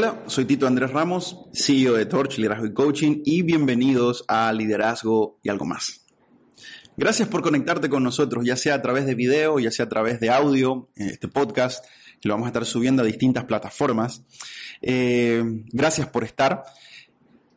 Hola, soy Tito Andrés Ramos, CEO de Torch Liderazgo y Coaching y bienvenidos a Liderazgo y algo más. Gracias por conectarte con nosotros, ya sea a través de video, ya sea a través de audio, este podcast, que lo vamos a estar subiendo a distintas plataformas. Eh, gracias por estar.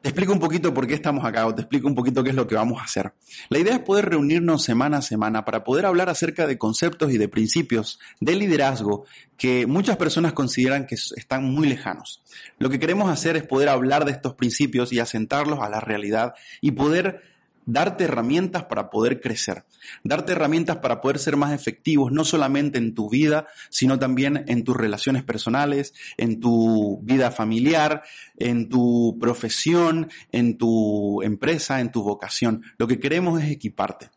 Te explico un poquito por qué estamos acá o te explico un poquito qué es lo que vamos a hacer. La idea es poder reunirnos semana a semana para poder hablar acerca de conceptos y de principios de liderazgo que muchas personas consideran que están muy lejanos. Lo que queremos hacer es poder hablar de estos principios y asentarlos a la realidad y poder darte herramientas para poder crecer, darte herramientas para poder ser más efectivos, no solamente en tu vida, sino también en tus relaciones personales, en tu vida familiar, en tu profesión, en tu empresa, en tu vocación. Lo que queremos es equiparte.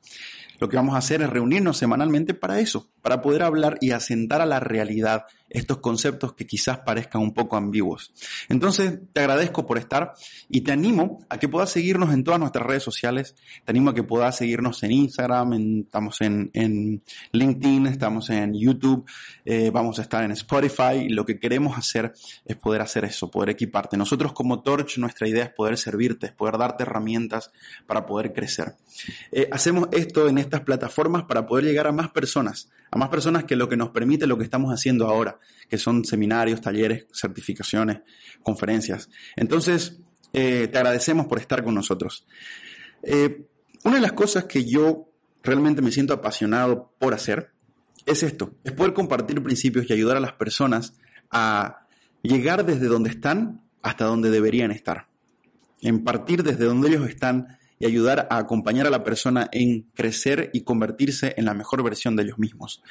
Lo que vamos a hacer es reunirnos semanalmente para eso, para poder hablar y asentar a la realidad estos conceptos que quizás parezcan un poco ambiguos. Entonces, te agradezco por estar y te animo a que puedas seguirnos en todas nuestras redes sociales. Te animo a que puedas seguirnos en Instagram, estamos en, LinkedIn, estamos en YouTube, eh, vamos a estar en Spotify. lo que queremos hacer es poder hacer eso, poder equiparte. Nosotros como Torch, nuestra idea es poder servirte, es poder darte herramientas para poder crecer. Eh, hacemos esto en estas plataformas para poder llegar a más personas, a más personas que lo que nos permite lo que estamos haciendo ahora, que son seminarios, talleres, certificaciones, conferencias. Entonces, eh, te agradecemos por estar con nosotros. Eh, una de las cosas que yo realmente me siento apasionado por hacer es esto, es poder compartir principios y ayudar a las personas a llegar desde donde están hasta donde deberían estar. En partir desde donde ellos están y ayudar a acompañar a la persona en crecer y convertirse en la mejor versión de ellos mismos.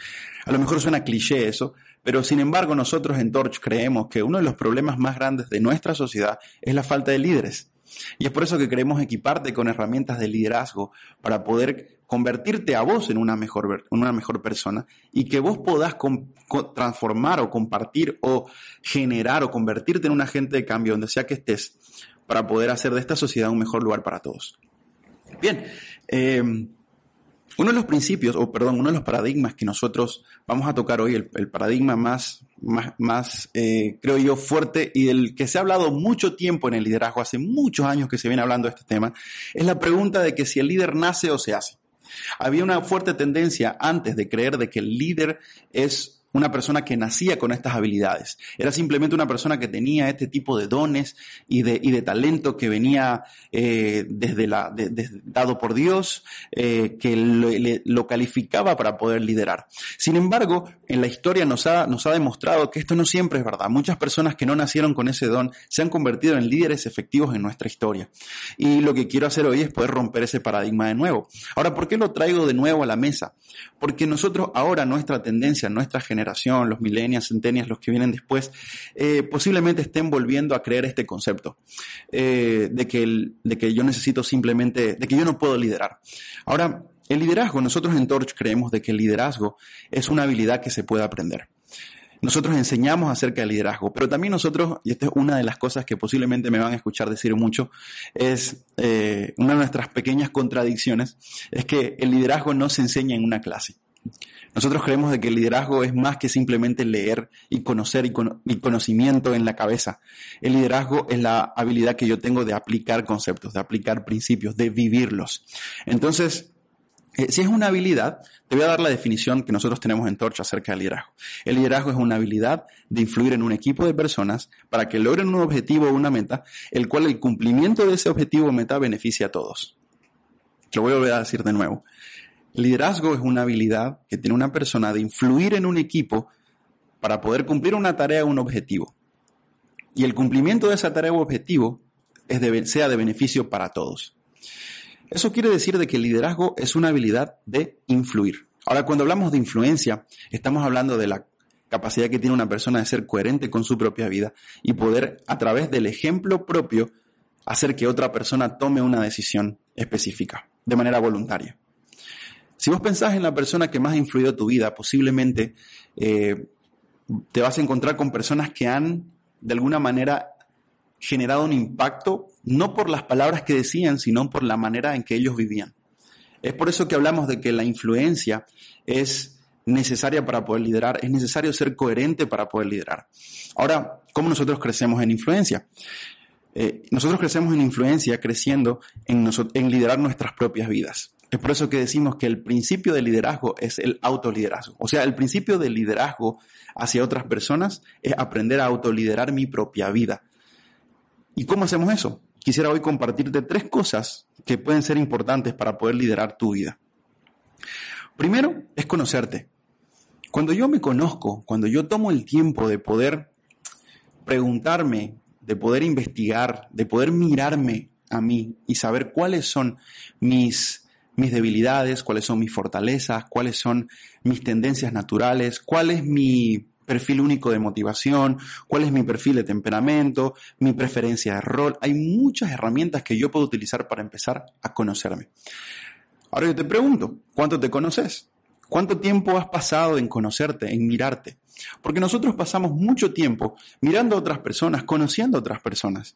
A lo mejor suena cliché eso, pero sin embargo nosotros en Torch creemos que uno de los problemas más grandes de nuestra sociedad es la falta de líderes. Y es por eso que queremos equiparte con herramientas de liderazgo para poder convertirte a vos en una mejor, una mejor persona y que vos podás transformar o compartir o generar o convertirte en un agente de cambio donde sea que estés para poder hacer de esta sociedad un mejor lugar para todos. Bien, eh, uno de los principios, o perdón, uno de los paradigmas que nosotros vamos a tocar hoy, el, paradigma más, más, más eh, creo yo, fuerte y del que se ha hablado mucho tiempo en el liderazgo, hace muchos años que se viene hablando de este tema, es la pregunta de que si el líder nace o se hace. Había una fuerte tendencia antes de creer de que el líder es una persona que nacía con estas habilidades. Era simplemente una persona que tenía este tipo de dones y de, y de talento que venía eh, desde la, dado por Dios, eh, que lo, calificaba para poder liderar. Sin embargo, en la historia nos ha, nos ha demostrado que esto no siempre es verdad. Muchas personas que no nacieron con ese don se han convertido en líderes efectivos en nuestra historia. Y lo que quiero hacer hoy es poder romper ese paradigma de nuevo. Ahora, ¿por qué lo traigo de nuevo a la mesa? Porque nosotros ahora, nuestra tendencia, nuestra generación, los millennials, centenias, los que vienen después, eh, posiblemente estén volviendo a creer este concepto eh, de, que de que yo necesito simplemente, de que yo no puedo liderar. Ahora, el liderazgo, nosotros en Torch creemos de que el liderazgo es una habilidad que se puede aprender. Nosotros enseñamos acerca del liderazgo, pero también nosotros, y esta es una de las cosas que posiblemente me van a escuchar decir mucho, es eh, una de nuestras pequeñas contradicciones, es que el liderazgo no se enseña en una clase. Nosotros creemos de que el liderazgo es más que simplemente leer y conocer y, conocimiento en la cabeza. El liderazgo es la habilidad que yo tengo de aplicar conceptos, de aplicar principios, de vivirlos. Entonces, eh, si es una habilidad, te voy a dar la definición que nosotros tenemos en Torch acerca del liderazgo. El liderazgo es una habilidad de influir en un equipo de personas para que logren un objetivo o una meta, el cual el cumplimiento de ese objetivo o meta beneficia a todos. Lo voy a volver a decir de nuevo. Liderazgo es una habilidad que tiene una persona de influir en un equipo para poder cumplir una tarea o un objetivo. Y el cumplimiento de esa tarea o objetivo es sea de beneficio para todos. Eso quiere decir de que el liderazgo es una habilidad de influir. Ahora, cuando hablamos de influencia, estamos hablando de la capacidad que tiene una persona de ser coherente con su propia vida y poder, a través del ejemplo propio, hacer que otra persona tome una decisión específica, de manera voluntaria. Si vos pensás en la persona que más ha influido tu vida, posiblemente eh, te vas a encontrar con personas que han, de alguna manera, generado un impacto, no por las palabras que decían, sino por la manera en que ellos vivían. Es por eso que hablamos de que la influencia es necesaria para poder liderar, es necesario ser coherente para poder liderar. Ahora, ¿cómo nosotros crecemos en influencia? Eh, nosotros crecemos en influencia creciendo en, en liderar nuestras propias vidas. Es por eso que decimos que el principio de liderazgo es el autoliderazgo. O sea, el principio de liderazgo hacia otras personas es aprender a autoliderar mi propia vida. ¿Y cómo hacemos eso? Quisiera hoy compartirte tres cosas que pueden ser importantes para poder liderar tu vida. Primero es conocerte. Cuando yo me conozco, cuando yo tomo el tiempo de poder preguntarme, de poder investigar, de poder mirarme a mí y saber cuáles son mis mis debilidades, cuáles son mis fortalezas, cuáles son mis tendencias naturales, cuál es mi perfil único de motivación, cuál es mi perfil de temperamento, mi preferencia de rol. Hay muchas herramientas que yo puedo utilizar para empezar a conocerme. Ahora yo te pregunto, ¿cuánto te conoces? ¿Cuánto tiempo has pasado en conocerte, en mirarte? Porque nosotros pasamos mucho tiempo mirando a otras personas, conociendo a otras personas.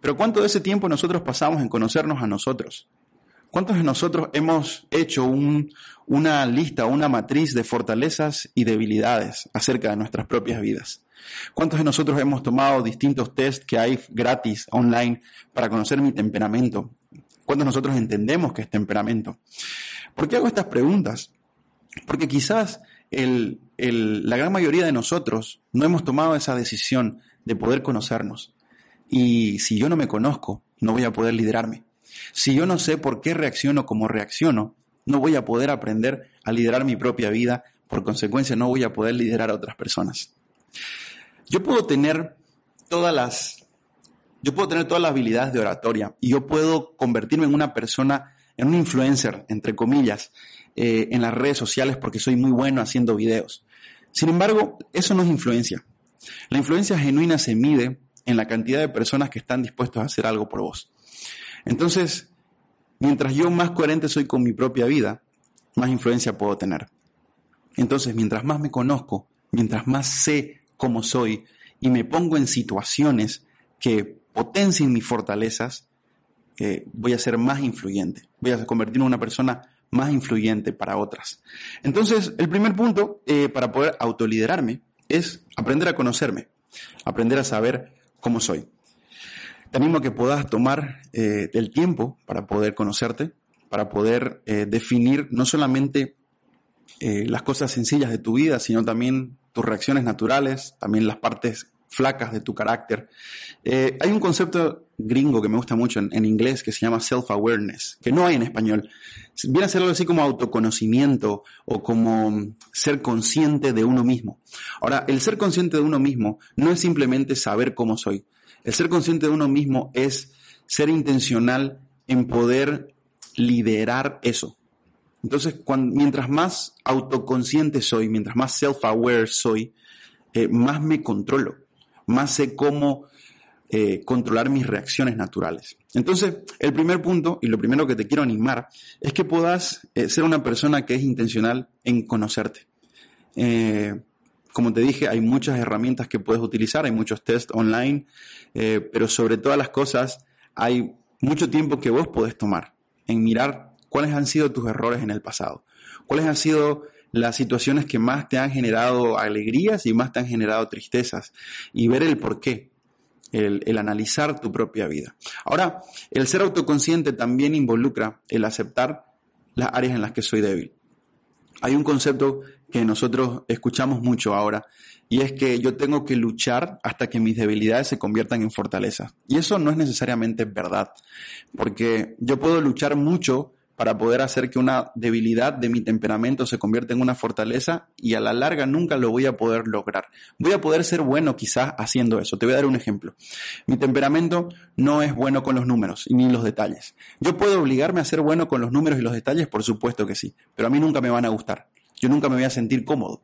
Pero ¿cuánto de ese tiempo nosotros pasamos en conocernos a nosotros? ¿Cuántos de nosotros hemos hecho una lista, una matriz de fortalezas y debilidades acerca de nuestras propias vidas? ¿Cuántos de nosotros hemos tomado distintos test que hay gratis online para conocer mi temperamento? ¿Cuántos de nosotros entendemos que es temperamento? ¿Por qué hago estas preguntas? Porque quizás la gran mayoría de nosotros no hemos tomado esa decisión de poder conocernos. Y si yo no me conozco, no voy a poder liderarme. Si yo no sé por qué reacciono como reacciono, no voy a poder aprender a liderar mi propia vida, por consecuencia no voy a poder liderar a otras personas. Yo puedo tener todas las, yo puedo tener todas las habilidades de oratoria y yo puedo convertirme en una persona, en un influencer, entre comillas, eh, en las redes sociales porque soy muy bueno haciendo videos. Sin embargo, eso no es influencia. La influencia genuina se mide en la cantidad de personas que están dispuestos a hacer algo por vos. Entonces, mientras yo más coherente soy con mi propia vida, más influencia puedo tener. Entonces, mientras más me conozco, mientras más sé cómo soy y me pongo en situaciones que potencien mis fortalezas, eh, voy a ser más influyente, voy a convertirme en una persona más influyente para otras. Entonces, el primer punto eh, para poder autoliderarme es aprender a conocerme, aprender a saber cómo soy. Te animo a que puedas tomar eh, el tiempo para poder conocerte, para poder eh, definir no solamente eh, las cosas sencillas de tu vida, sino también tus reacciones naturales, también las partes flacas de tu carácter. hay un concepto gringo que me gusta mucho en, inglés que se llama self-awareness, que no hay en español. Viene a ser algo así como autoconocimiento o como ser consciente de uno mismo. Ahora, el ser consciente de uno mismo no es simplemente saber cómo soy, el ser consciente de uno mismo es ser intencional en poder liderar eso. Entonces, mientras más autoconsciente soy, mientras más self-aware soy, eh, más me controlo, más sé cómo eh, controlar mis reacciones naturales. Entonces, el primer punto y lo primero que te quiero animar es que puedas eh, ser una persona que es intencional en conocerte. Como te dije, hay muchas herramientas que puedes utilizar, hay muchos tests online, eh, pero sobre todas las cosas hay mucho tiempo que vos podés tomar en mirar cuáles han sido tus errores en el pasado, cuáles han sido las situaciones que más te han generado alegrías y más te han generado tristezas y ver el por qué. El, el, analizar tu propia vida. Ahora, el ser autoconsciente también involucra el aceptar las áreas en las que soy débil. Hay un concepto que nosotros escuchamos mucho ahora, y es que yo tengo que luchar hasta que mis debilidades se conviertan en fortaleza. Y eso no es necesariamente verdad, porque yo puedo luchar mucho para poder hacer que una debilidad de mi temperamento se convierta en una fortaleza y a la larga nunca lo voy a poder lograr. Voy a poder ser bueno quizás haciendo eso. Te voy a dar un ejemplo. Mi temperamento no es bueno con los números ni los detalles. Yo puedo obligarme a ser bueno con los números y los detalles, por supuesto que sí, pero a mí nunca me van a gustar yo nunca me voy a sentir cómodo.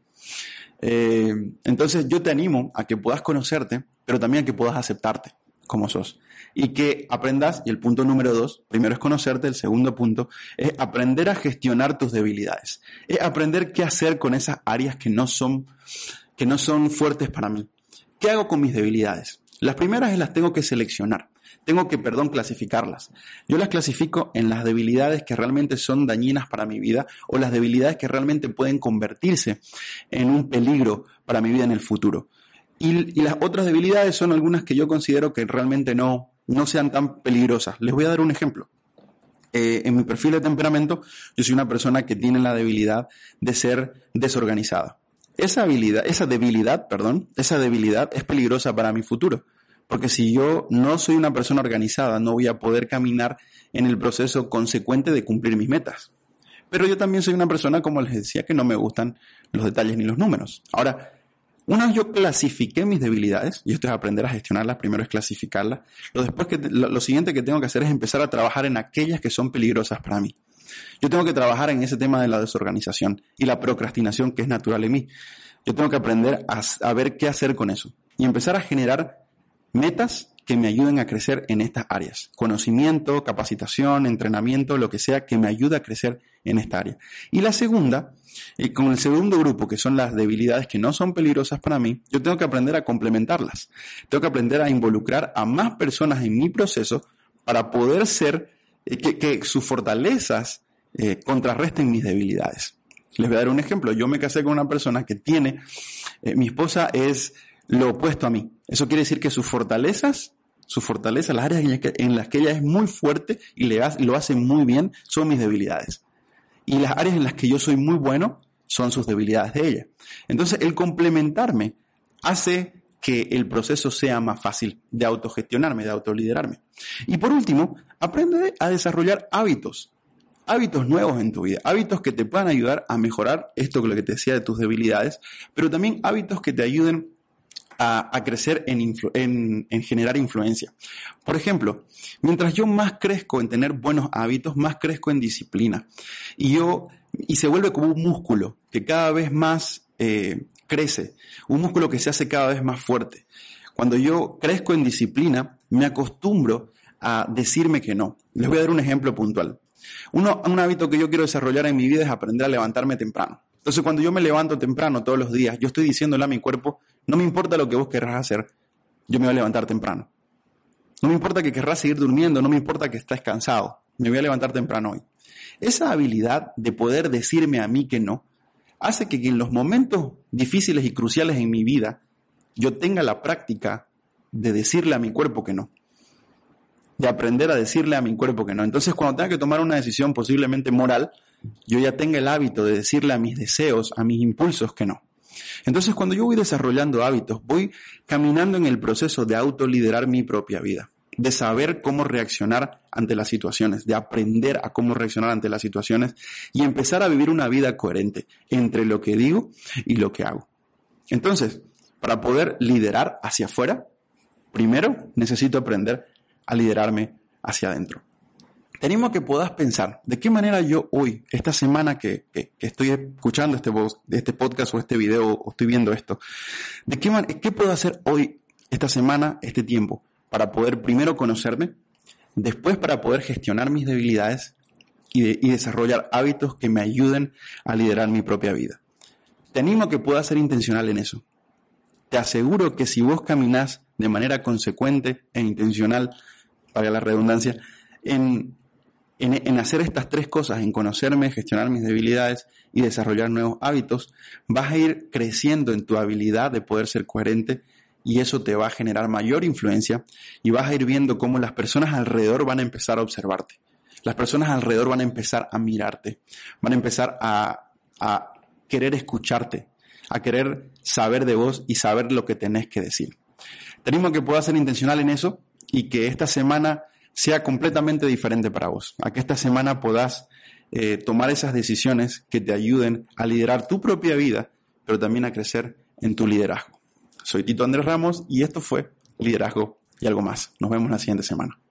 Eh, entonces yo te animo a que puedas conocerte, pero también a que puedas aceptarte como sos. Y que aprendas, y el punto número dos, primero es conocerte, el segundo punto es aprender a gestionar tus debilidades. Es aprender qué hacer con esas áreas que no son, que no son fuertes para mí. ¿Qué hago con mis debilidades? Las primeras es las tengo que seleccionar. tengo que, perdón, clasificarlas. Yo las clasifico en las debilidades que realmente son dañinas para mi vida o las debilidades que realmente pueden convertirse en un peligro para mi vida en el futuro. Y, las otras debilidades son algunas que yo considero que realmente no, no sean tan peligrosas. Les voy a dar un ejemplo. Eh, en mi perfil de temperamento, yo soy una persona que tiene la debilidad de ser desorganizada. Esa habilidad, esa debilidad, perdón, esa debilidad es peligrosa para mi futuro. Porque si yo no soy una persona organizada, no voy a poder caminar en el proceso consecuente de cumplir mis metas. Pero yo también soy una persona, como les decía, que no me gustan los detalles ni los números. Ahora, una vez yo clasifiqué mis debilidades, y esto es aprender a gestionarlas, primero es clasificarlas, lo, después que, lo, siguiente que tengo que hacer es empezar a trabajar en aquellas que son peligrosas para mí. Yo tengo que trabajar en ese tema de la desorganización y la procrastinación que es natural en mí. Yo tengo que aprender a ver qué hacer con eso y empezar a generar metas que me ayuden a crecer en estas áreas. Conocimiento, capacitación, entrenamiento, lo que sea que me ayude a crecer en esta área. Y la segunda, y con el segundo grupo, que son las debilidades que no son peligrosas para mí, yo tengo que aprender a complementarlas. Tengo que aprender a involucrar a más personas en mi proceso para poder ser, eh, que, sus fortalezas eh, contrarresten mis debilidades. Les voy a dar un ejemplo. Yo me casé con una persona que tiene, eh, mi esposa es lo opuesto a mí. Eso quiere decir que sus fortalezas, sus fortalezas, las áreas en las que, ella es muy fuerte y le lo hace muy bien, son mis debilidades. Y las áreas en las que yo soy muy bueno son sus debilidades de ella. Entonces, el complementarme hace que el proceso sea más fácil de autogestionarme, de autoliderarme. Y por último, aprende a desarrollar hábitos, hábitos nuevos en tu vida, hábitos que te puedan ayudar a mejorar esto que lo que te decía de tus debilidades, pero también hábitos que te ayuden a, crecer en, en, generar influencia. Por ejemplo, mientras yo más crezco en tener buenos hábitos, más crezco en disciplina. Y yo, y se vuelve como un músculo que cada vez más eh, crece, un músculo que se hace cada vez más fuerte. Cuando yo crezco en disciplina, me acostumbro a decirme que no. Les voy a dar un ejemplo puntual. Uno, un hábito que yo quiero desarrollar en mi vida es aprender a levantarme temprano. Entonces, cuando yo me levanto temprano todos los días, yo estoy diciéndole a mi cuerpo, no me importa lo que vos querrás hacer, yo me voy a levantar temprano. No me importa que querrás seguir durmiendo, no me importa que estés cansado, me voy a levantar temprano hoy. Esa habilidad de poder decirme a mí que no, hace que en los momentos difíciles y cruciales en mi vida, yo tenga la práctica de decirle a mi cuerpo que no. De aprender a decirle a mi cuerpo que no. Entonces, cuando tenga que tomar una decisión posiblemente moral, yo ya tenga el hábito de decirle a mis deseos, a mis impulsos que no. Entonces, cuando yo voy desarrollando hábitos, voy caminando en el proceso de autoliderar mi propia vida, de saber cómo reaccionar ante las situaciones, de aprender a cómo reaccionar ante las situaciones y empezar a vivir una vida coherente entre lo que digo y lo que hago. Entonces, para poder liderar hacia afuera, primero necesito aprender a liderarme hacia adentro. Tenemos que puedas pensar de qué manera yo hoy, esta semana que, estoy escuchando este, este podcast o este video o estoy viendo esto, de qué, qué puedo hacer hoy, esta semana, este tiempo, para poder primero conocerme, después para poder gestionar mis debilidades y, y desarrollar hábitos que me ayuden a liderar mi propia vida. Te animo a que puedas ser intencional en eso. Te aseguro que si vos caminás de manera consecuente e intencional, para la redundancia, en, en, hacer estas tres cosas, en conocerme, gestionar mis debilidades y desarrollar nuevos hábitos, vas a ir creciendo en tu habilidad de poder ser coherente y eso te va a generar mayor influencia y vas a ir viendo cómo las personas alrededor van a empezar a observarte. Las personas alrededor van a empezar a mirarte, van a empezar a, a querer escucharte, a querer saber de vos y saber lo que tenés que decir. Tenemos que puedas ser intencional en eso y que esta semana sea completamente diferente para vos. A que esta semana podás eh, tomar esas decisiones que te ayuden a liderar tu propia vida, pero también a crecer en tu liderazgo. Soy Tito Andrés Ramos y esto fue Liderazgo y algo más. Nos vemos la siguiente semana.